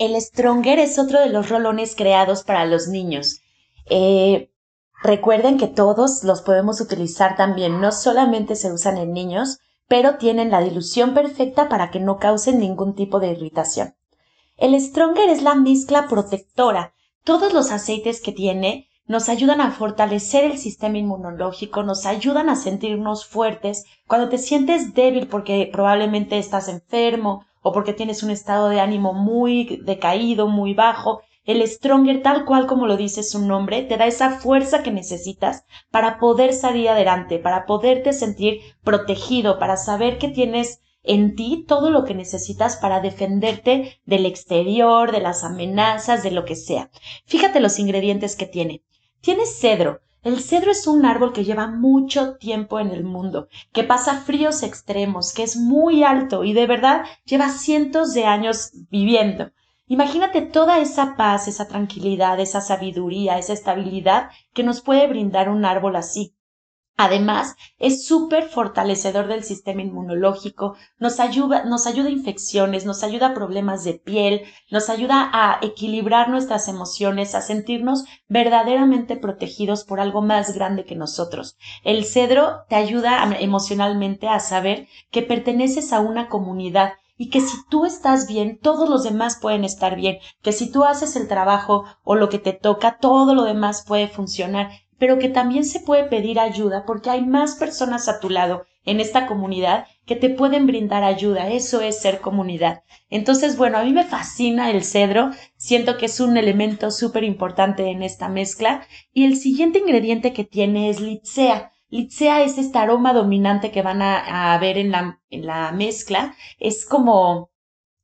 El Stronger es otro de los rolones creados para los niños. Eh, recuerden que todos los podemos utilizar también, no solamente se usan en niños, pero tienen la dilución perfecta para que no causen ningún tipo de irritación. El Stronger es la mezcla protectora. Todos los aceites que tiene nos ayudan a fortalecer el sistema inmunológico, nos ayudan a sentirnos fuertes. Cuando te sientes débil porque probablemente estás enfermo o porque tienes un estado de ánimo muy decaído, muy bajo, el Stronger, tal cual como lo dice su nombre, te da esa fuerza que necesitas para poder salir adelante, para poderte sentir protegido, para saber que tienes en ti todo lo que necesitas para defenderte del exterior, de las amenazas, de lo que sea. Fíjate los ingredientes que tiene. Tiene cedro. El cedro es un árbol que lleva mucho tiempo en el mundo, que pasa fríos extremos, que es muy alto y de verdad lleva cientos de años viviendo. Imagínate toda esa paz, esa tranquilidad, esa sabiduría, esa estabilidad que nos puede brindar un árbol así. Además, es súper fortalecedor del sistema inmunológico, nos ayuda, nos ayuda a infecciones, nos ayuda a problemas de piel, nos ayuda a equilibrar nuestras emociones, a sentirnos verdaderamente protegidos por algo más grande que nosotros. El cedro te ayuda emocionalmente a saber que perteneces a una comunidad y que si tú estás bien, todos los demás pueden estar bien, que si tú haces el trabajo o lo que te toca, todo lo demás puede funcionar pero que también se puede pedir ayuda porque hay más personas a tu lado en esta comunidad que te pueden brindar ayuda. Eso es ser comunidad. Entonces, bueno, a mí me fascina el cedro. Siento que es un elemento súper importante en esta mezcla. Y el siguiente ingrediente que tiene es litsea. Litsea es este aroma dominante que van a, a ver en la, en la mezcla. Es como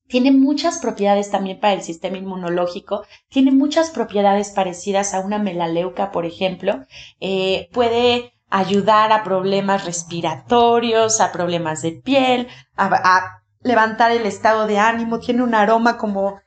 tiene muchas propiedades también para el sistema inmunológico, tiene muchas propiedades parecidas a una melaleuca, por ejemplo. Eh, puede ayudar a problemas respiratorios, a problemas de piel, a, levantar el estado de ánimo. Tiene un aroma como,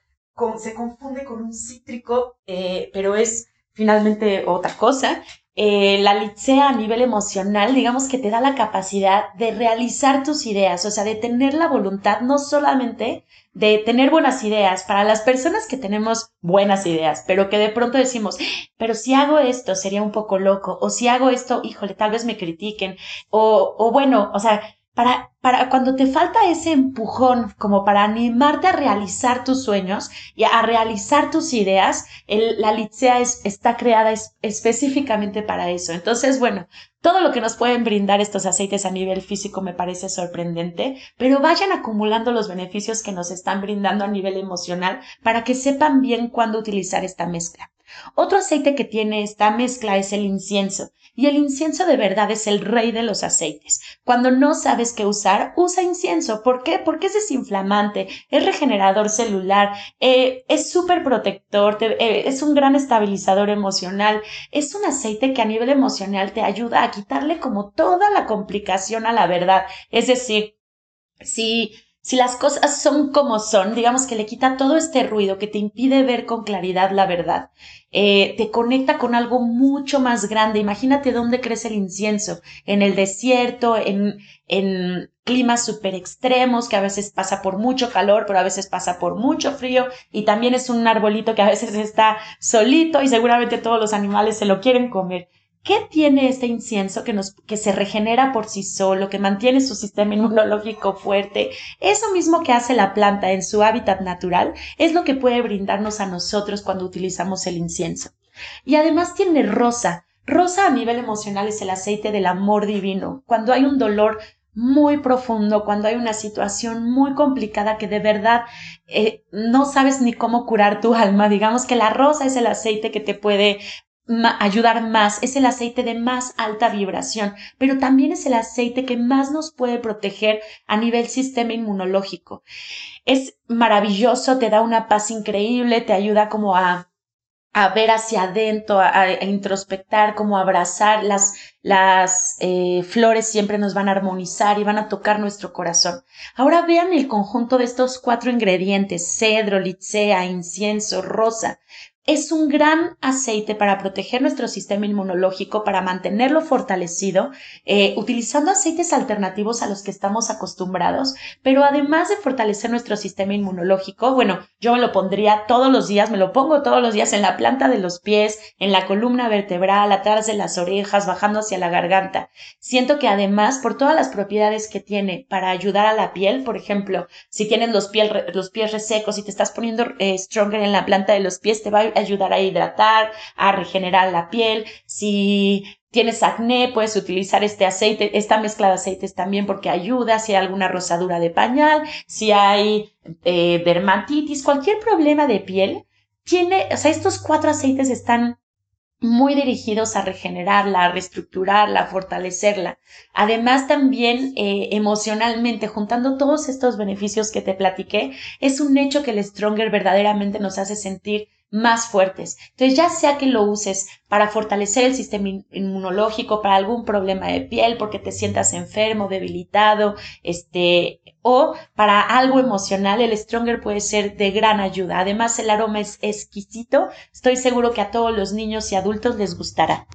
se confunde con un cítrico, eh, pero es finalmente otra cosa. Eh, la licea a nivel emocional, digamos que te da la capacidad de realizar tus ideas, o sea, de tener la voluntad no solamente de tener buenas ideas para las personas que tenemos buenas ideas, pero que de pronto decimos, pero si hago esto sería un poco loco, o si hago esto, híjole, tal vez me critiquen, o, o bueno, o sea, para, para cuando te falta ese empujón como para animarte a realizar tus sueños y a realizar tus ideas, la es, está creada específicamente para eso. Entonces, bueno, todo lo que nos pueden brindar estos aceites a nivel físico me parece sorprendente, pero vayan acumulando los beneficios que nos están brindando a nivel emocional para que sepan bien cuándo utilizar esta mezcla. Otro aceite que tiene esta mezcla es el incienso, y el incienso de verdad es el rey de los aceites. Cuando no sabes qué usar, usa incienso. ¿Por qué? Porque es desinflamante, es regenerador celular, eh, es súper protector, eh, es un gran estabilizador emocional, es un aceite que a nivel emocional te ayuda a quitarle como toda la complicación a la verdad. Es decir, si si las cosas son como son, digamos que le quita todo este ruido que te impide ver con claridad la verdad, eh, te conecta con algo mucho más grande. Imagínate dónde crece el incienso, en el desierto, en, en climas súper extremos, que a veces pasa por mucho calor, pero a veces pasa por mucho frío, y también es un arbolito que a veces está solito y seguramente todos los animales se lo quieren comer. ¿Qué tiene este incienso que, nos, que se regenera por sí solo, que mantiene su sistema inmunológico fuerte? Eso mismo que hace la planta en su hábitat natural es lo que puede brindarnos a nosotros cuando utilizamos el incienso. Y además tiene rosa. Rosa a nivel emocional es el aceite del amor divino. Cuando hay un dolor muy profundo, cuando hay una situación muy complicada que de verdad eh, no sabes ni cómo curar tu alma, digamos que la rosa es el aceite que te puede ayudar más, es el aceite de más alta vibración, pero también es el aceite que más nos puede proteger a nivel sistema inmunológico. Es maravilloso, te da una paz increíble, te ayuda como a a ver hacia adentro, a, introspectar, como abrazar las, las eh, flores siempre nos van a armonizar y van a tocar nuestro corazón. Ahora vean el conjunto de estos cuatro ingredientes, cedro, licea, incienso, rosa, es un gran aceite para proteger nuestro sistema inmunológico, para mantenerlo fortalecido, eh, utilizando aceites alternativos a los que estamos acostumbrados, pero además de fortalecer nuestro sistema inmunológico, bueno, yo me lo pondría todos los días, me lo pongo todos los días en la planta de los pies, en la columna vertebral, atrás de las orejas, bajando hacia la garganta. Siento que además, por todas las propiedades que tiene para ayudar a la piel, por ejemplo, si tienes los, los pies resecos y te estás poniendo eh, stronger en la planta de los pies, te va a ayudar a hidratar, a regenerar la piel. Si tienes acné, puedes utilizar este aceite, esta mezcla de aceites también porque ayuda si hay alguna rosadura de pañal, si hay eh, dermatitis, cualquier problema de piel. Tiene, o sea, estos cuatro aceites están muy dirigidos a regenerarla, a reestructurarla, a fortalecerla. Además, también eh, emocionalmente, juntando todos estos beneficios que te platiqué, es un hecho que el Stronger verdaderamente nos hace sentir más fuertes. Entonces, ya sea que lo uses para fortalecer el sistema inmunológico, para algún problema de piel, porque te sientas enfermo, debilitado, este, o para algo emocional, el Stronger puede ser de gran ayuda. Además, el aroma es exquisito. Estoy seguro que a todos los niños y adultos les gustará.